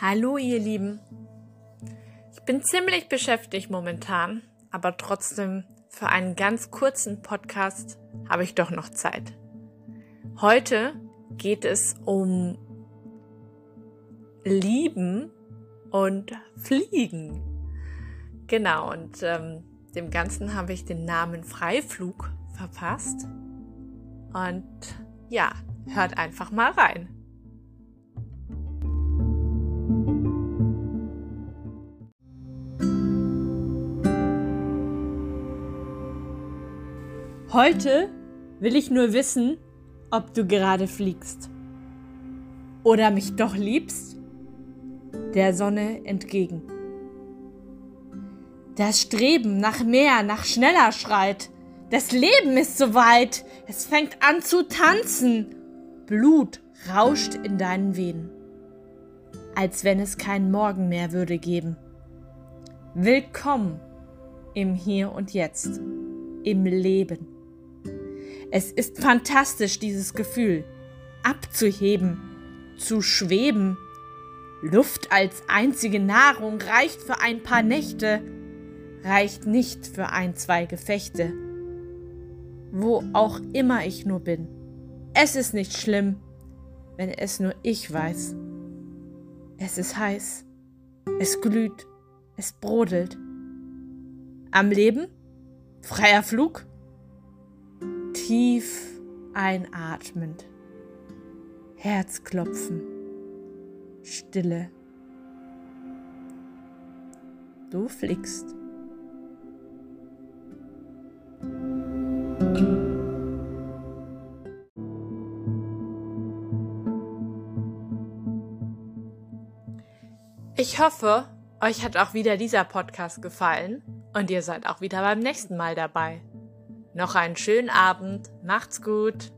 Hallo ihr Lieben. Ich bin ziemlich beschäftigt momentan, aber trotzdem für einen ganz kurzen Podcast habe ich doch noch Zeit. Heute geht es um Lieben und Fliegen. Genau, und ähm, dem Ganzen habe ich den Namen Freiflug verpasst. Und ja, hört einfach mal rein. Heute will ich nur wissen, ob du gerade fliegst. Oder mich doch liebst? Der Sonne entgegen. Das Streben nach mehr, nach schneller schreit. Das Leben ist so weit, es fängt an zu tanzen. Blut rauscht in deinen Venen, als wenn es keinen Morgen mehr würde geben. Willkommen im Hier und Jetzt, im Leben. Es ist fantastisch, dieses Gefühl. Abzuheben, zu schweben. Luft als einzige Nahrung reicht für ein paar Nächte, reicht nicht für ein, zwei Gefechte. Wo auch immer ich nur bin. Es ist nicht schlimm, wenn es nur ich weiß. Es ist heiß, es glüht, es brodelt. Am Leben? Freier Flug? Tief einatmend. Herzklopfen. Stille. Du fliegst. Ich hoffe, euch hat auch wieder dieser Podcast gefallen und ihr seid auch wieder beim nächsten Mal dabei. Noch einen schönen Abend. Macht's gut.